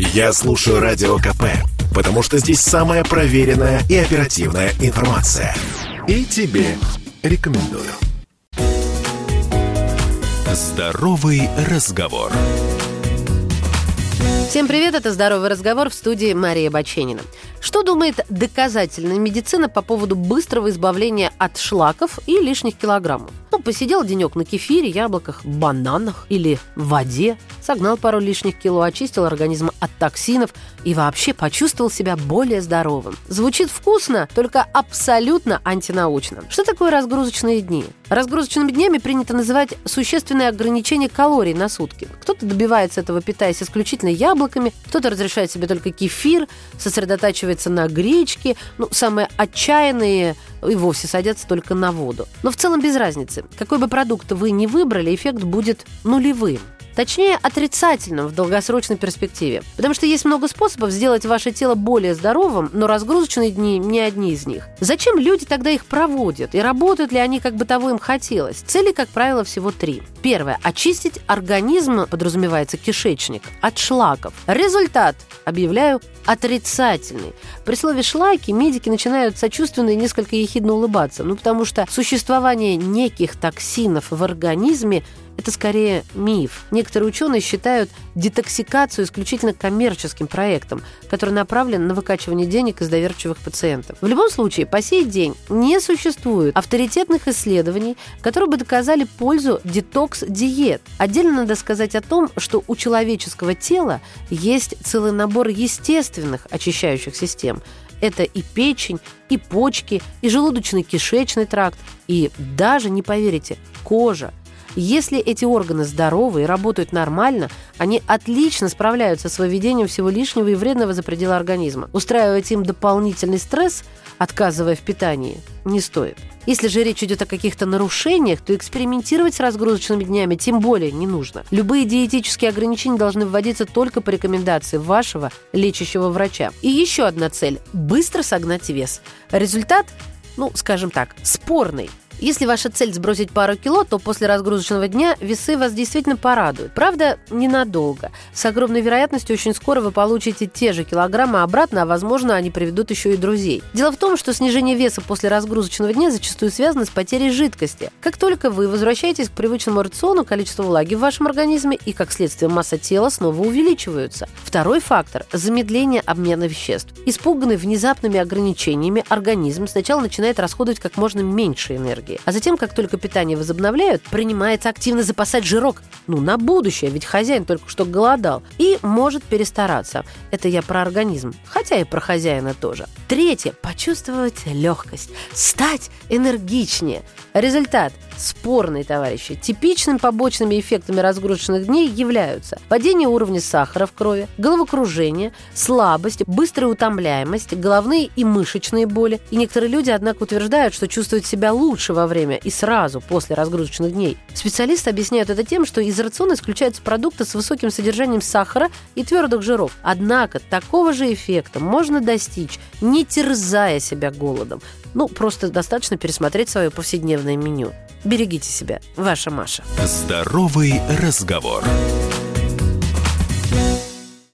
Я слушаю Радио КП, потому что здесь самая проверенная и оперативная информация. И тебе рекомендую. Здоровый разговор. Всем привет, это «Здоровый разговор» в студии Мария Баченина. Что думает доказательная медицина по поводу быстрого избавления от шлаков и лишних килограммов? Ну, посидел денек на кефире, яблоках, бананах или воде, согнал пару лишних кило, очистил организм от токсинов и вообще почувствовал себя более здоровым. Звучит вкусно, только абсолютно антинаучно. Что такое разгрузочные дни? Разгрузочными днями принято называть существенное ограничение калорий на сутки. Кто-то добивается этого, питаясь исключительно яблоками, кто-то разрешает себе только кефир, сосредотачивается на гречке. Ну, самые отчаянные и вовсе садятся только на воду. Но в целом без разницы. Какой бы продукт вы ни выбрали, эффект будет нулевым. Точнее, отрицательным в долгосрочной перспективе. Потому что есть много способов сделать ваше тело более здоровым, но разгрузочные дни не одни из них. Зачем люди тогда их проводят? И работают ли они, как бы того им хотелось? Цели, как правило, всего три. Первое. Очистить организм, подразумевается кишечник, от шлаков. Результат, объявляю, отрицательный. При слове «шлаки» медики начинают сочувственно и несколько ехидно улыбаться. Ну, потому что существование неких токсинов в организме это скорее миф. Некоторые ученые считают детоксикацию исключительно коммерческим проектом, который направлен на выкачивание денег из доверчивых пациентов. В любом случае, по сей день не существует авторитетных исследований, которые бы доказали пользу детокс-диет. Отдельно надо сказать о том, что у человеческого тела есть целый набор естественных очищающих систем. Это и печень, и почки, и желудочно-кишечный тракт, и даже, не поверите, кожа. Если эти органы здоровы и работают нормально, они отлично справляются с выведением всего лишнего и вредного за пределы организма. Устраивать им дополнительный стресс, отказывая в питании, не стоит. Если же речь идет о каких-то нарушениях, то экспериментировать с разгрузочными днями тем более не нужно. Любые диетические ограничения должны вводиться только по рекомендации вашего лечащего врача. И еще одна цель – быстро согнать вес. Результат, ну, скажем так, спорный – если ваша цель сбросить пару кило, то после разгрузочного дня весы вас действительно порадуют. Правда, ненадолго. С огромной вероятностью очень скоро вы получите те же килограммы обратно, а возможно, они приведут еще и друзей. Дело в том, что снижение веса после разгрузочного дня зачастую связано с потерей жидкости. Как только вы возвращаетесь к привычному рациону, количество влаги в вашем организме и, как следствие, масса тела снова увеличиваются. Второй фактор – замедление обмена веществ. Испуганный внезапными ограничениями, организм сначала начинает расходовать как можно меньше энергии энергии. А затем, как только питание возобновляют, принимается активно запасать жирок. Ну, на будущее, ведь хозяин только что голодал. И может перестараться. Это я про организм. Хотя и про хозяина тоже. Третье. Почувствовать легкость. Стать энергичнее. Результат – спорные, товарищи. Типичными побочными эффектами разгрузочных дней являются падение уровня сахара в крови, головокружение, слабость, быстрая утомляемость, головные и мышечные боли. И некоторые люди, однако, утверждают, что чувствуют себя лучше во время и сразу после разгрузочных дней. Специалисты объясняют это тем, что из рациона исключаются продукты с высоким содержанием сахара и твердых жиров. Однако такого же эффекта можно достичь, не терзая себя голодом. Ну, просто достаточно пересмотреть свое повседневное меню. Берегите себя. Ваша Маша. Здоровый разговор.